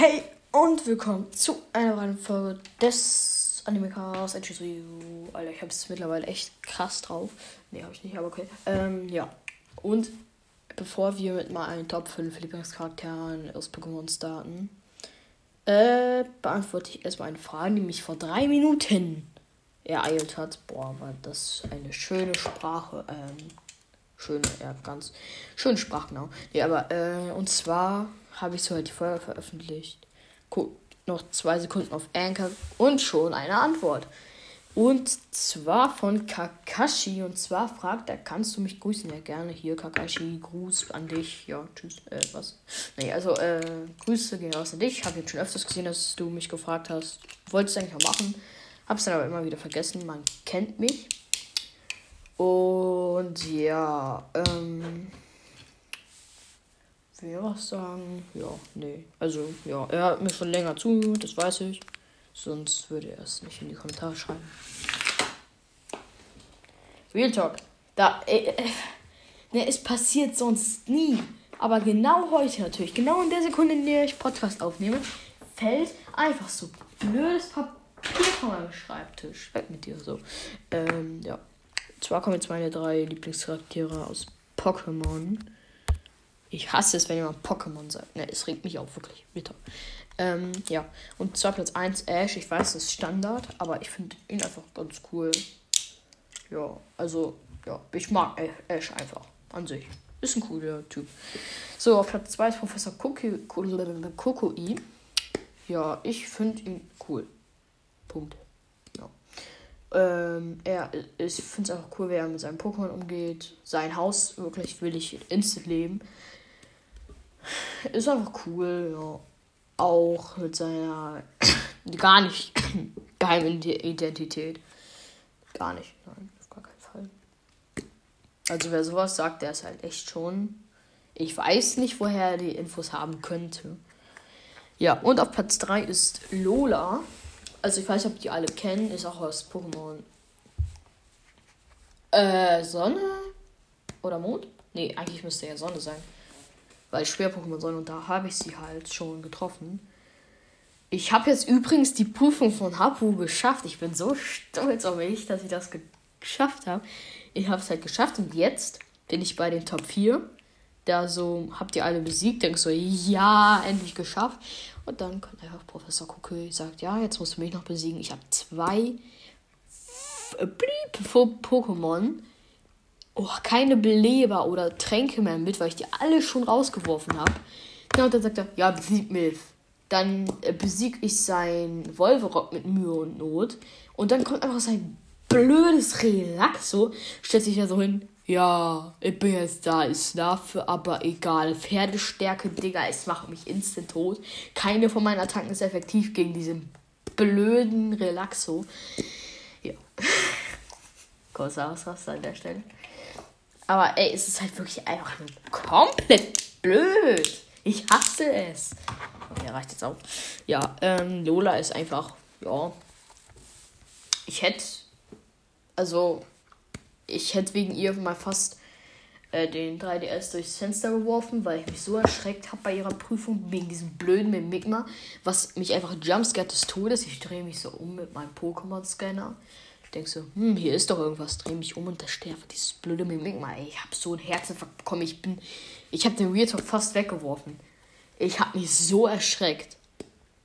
Hey und willkommen zu einer weiteren Folge des Animecast. Alter, ich hab's mittlerweile echt krass drauf. Nee, hab ich nicht, aber okay. Ähm, ja. Und bevor wir mit meinen Top 5 Lieblingscharakteren aus Pokémon starten, äh, beantworte ich erstmal eine Frage, die mich vor drei Minuten ereilt hat. Boah, war das eine schöne Sprache. Ähm, schöne, ja, ganz schöne Sprache, genau. Nee, aber, äh, und zwar habe ich so halt die Folge veröffentlicht. Guck, noch zwei Sekunden auf Anchor und schon eine Antwort. Und zwar von Kakashi. Und zwar fragt er, kannst du mich grüßen? Ja, gerne. Hier, Kakashi, Gruß an dich. Ja, tschüss. Äh, was? Nee, also, äh, Grüße gehen raus an dich. Habe jetzt schon öfters gesehen, dass du mich gefragt hast. Wolltest du eigentlich auch machen. Hab's dann aber immer wieder vergessen. Man kennt mich. Und ja, ähm. Will was sagen? Ja, nee. Also, ja, er hat mir schon länger zugehört, das weiß ich. Sonst würde er es nicht in die Kommentare schreiben. Real Talk. Da, äh, äh, ne, es passiert sonst nie. Aber genau heute natürlich, genau in der Sekunde, in der ich Podcast aufnehme, fällt einfach so blödes Papier von meinem Schreibtisch. Weg mit dir so. Ähm, ja. Zwar kommen jetzt meine drei Lieblingscharaktere aus Pokémon. Ich hasse es, wenn jemand Pokémon sagt. Ne, es regt mich auch wirklich bitter. Ähm, ja. Und zwar Platz 1 Ash. Ich weiß, das ist Standard, aber ich finde ihn einfach ganz cool. Ja, also, ja, ich mag Ash einfach an sich. Ist ein cooler Typ. So, auf Platz 2 ist Professor Kokoi. Ja, ich finde ihn cool. Punkt. Ja. Ähm, er, ich finde es einfach cool, wie er mit seinem Pokémon umgeht. Sein Haus wirklich will ich instant leben. Ist einfach cool, ja. Auch mit seiner gar nicht geheimen Identität. Gar nicht, nein, auf gar keinen Fall. Also wer sowas sagt, der ist halt echt schon. Ich weiß nicht, woher er die Infos haben könnte. Ja, und auf Platz 3 ist Lola. Also ich weiß nicht, ob die alle kennen, ist auch aus Pokémon. Äh, Sonne? Oder Mond? Nee, eigentlich müsste ja Sonne sein weil Schwer-Pokémon Sonne und da habe ich sie halt schon getroffen. Ich habe jetzt übrigens die Prüfung von Hapu geschafft. Ich bin so stolz auf mich, dass ich das geschafft habe. Ich habe es halt geschafft und jetzt bin ich bei den Top 4. Da so, habt ihr alle besiegt? Denkst so, ja, endlich geschafft. Und dann kommt einfach Professor Kukui, sagt, ja, jetzt musst du mich noch besiegen. Ich habe zwei Pokémon oh, keine Beleber oder Tränke mehr mit, weil ich die alle schon rausgeworfen habe. Ja, und dann sagt er, ja, besieg Milf. Dann äh, besieg ich sein Wolverock mit Mühe und Not. Und dann kommt einfach sein blödes Relaxo, stellt sich ja so hin. Ja, ich bin jetzt da, ist dafür, aber egal. Pferdestärke, Digga, es macht mich instant tot. Keine von meinen Attacken ist effektiv gegen diesen blöden Relaxo. Ja. Großer Ausraster an der Stelle. Aber ey, es ist halt wirklich einfach komplett blöd. Ich hasse es. Okay, reicht jetzt auch. Ja, ähm, Lola ist einfach, ja. Ich hätte, also, ich hätte wegen ihr mal fast äh, den 3DS durchs Fenster geworfen, weil ich mich so erschreckt habe bei ihrer Prüfung wegen diesem blöden Mimikma, was mich einfach jumpscared des Todes. Ich drehe mich so um mit meinem Pokémon-Scanner denkst so, hm, hier ist doch irgendwas, dreh mich um und da sterbe dieses blöde Mimikma. Ey, ich habe so einen Herzinfarkt bekommen. Ich bin, ich habe den Real Talk fast weggeworfen. Ich habe mich so erschreckt.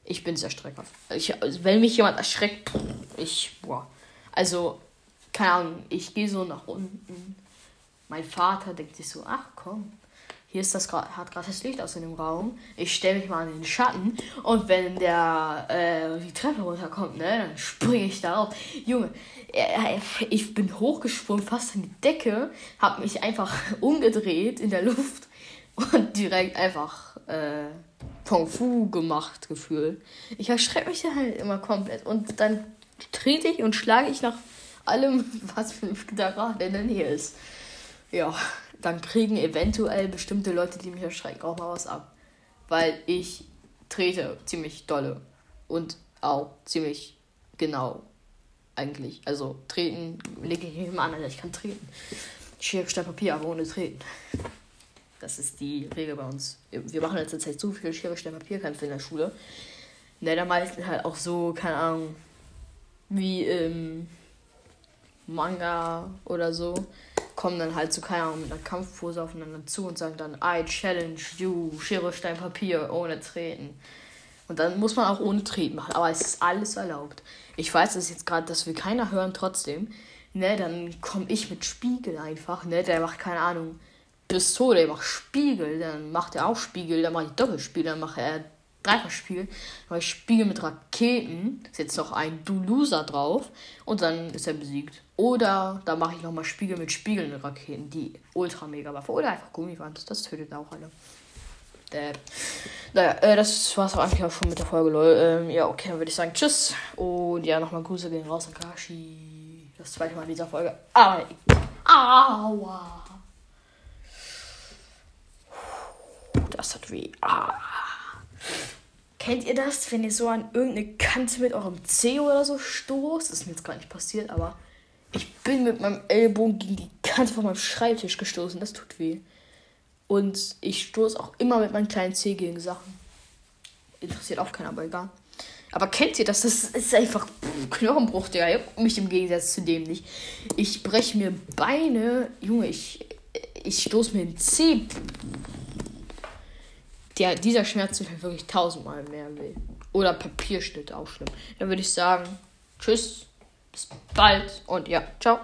Ich bin sehr schreckhaft. Ich, wenn mich jemand erschreckt, ich, boah. Also, keine Ahnung, ich gehe so nach unten. Mein Vater denkt sich so, ach komm, hier ist das hat gerade das Licht aus in dem Raum. Ich stelle mich mal in den Schatten und wenn der äh, die Treppe runterkommt, ne, dann springe ich da auf. Junge, äh, ich bin hochgesprungen, fast an die Decke, habe mich einfach umgedreht in der Luft und direkt einfach äh, Kung Fu gemacht gefühlt. Ich erschrecke mich halt immer komplett und dann trete ich und schlage ich nach allem, was da gerade in der Nähe ist. Ja dann kriegen eventuell bestimmte Leute, die mich erschrecken, auch mal was ab. Weil ich trete ziemlich dolle und auch ziemlich genau eigentlich. Also treten lege ich nicht immer an, also ich kann treten. Schere, Stein, Papier, aber ohne treten. Das ist die Regel bei uns. Wir machen in letzter Zeit so viel Schere, Stein, Papierkämpfe in der Schule. Ne, da meistens halt auch so, keine Ahnung, wie im Manga oder so, kommen dann halt so, keine Ahnung, mit einer Kampfpose aufeinander zu und sagen dann, I challenge you, Schere, Stein, Papier, ohne Treten. Und dann muss man auch ohne Treten machen, aber es ist alles erlaubt. Ich weiß, dass jetzt gerade, dass wir keiner hören, trotzdem. Ne, dann komme ich mit Spiegel einfach, ne, der macht keine Ahnung, Pistole, der macht Spiegel, dann macht er auch Spiegel, dann mache ich Doppelspiegel, dann macht er Dreifachspiegel, dann mache ich Spiegel mit Raketen, ist jetzt noch ein Dulusa drauf und dann ist er besiegt. Oder da mache ich nochmal Spiegel mit Spiegeln und Raketen, die ultra mega Waffe. Oder einfach Gummiband, das tötet auch alle. Äh, naja, äh, das war's auch eigentlich auch schon mit der Folge, lol. Ähm, ja, okay, dann würde ich sagen Tschüss. Und ja, nochmal Grüße gehen raus an Kashi. Das zweite Mal in dieser Folge. Ah, aua. Das hat weh. Ah. Kennt ihr das, wenn ihr so an irgendeine Kante mit eurem C oder so stoßt? Das ist mir jetzt gar nicht passiert, aber ich bin mit meinem Ellbogen gegen die Kante von meinem Schreibtisch gestoßen. Das tut weh. Und ich stoße auch immer mit meinem kleinen C gegen Sachen. Interessiert auch keiner, aber egal. Aber kennt ihr das? Das ist einfach Knochenbruch, Digga. Mich im Gegensatz zu dem nicht. Ich breche mir Beine. Junge, ich, ich stoße mir ein C. Der, dieser Schmerz tut halt wirklich tausendmal mehr weh. Oder Papierschnitt auch schlimm. Dann würde ich sagen, tschüss, bis bald und ja, ciao.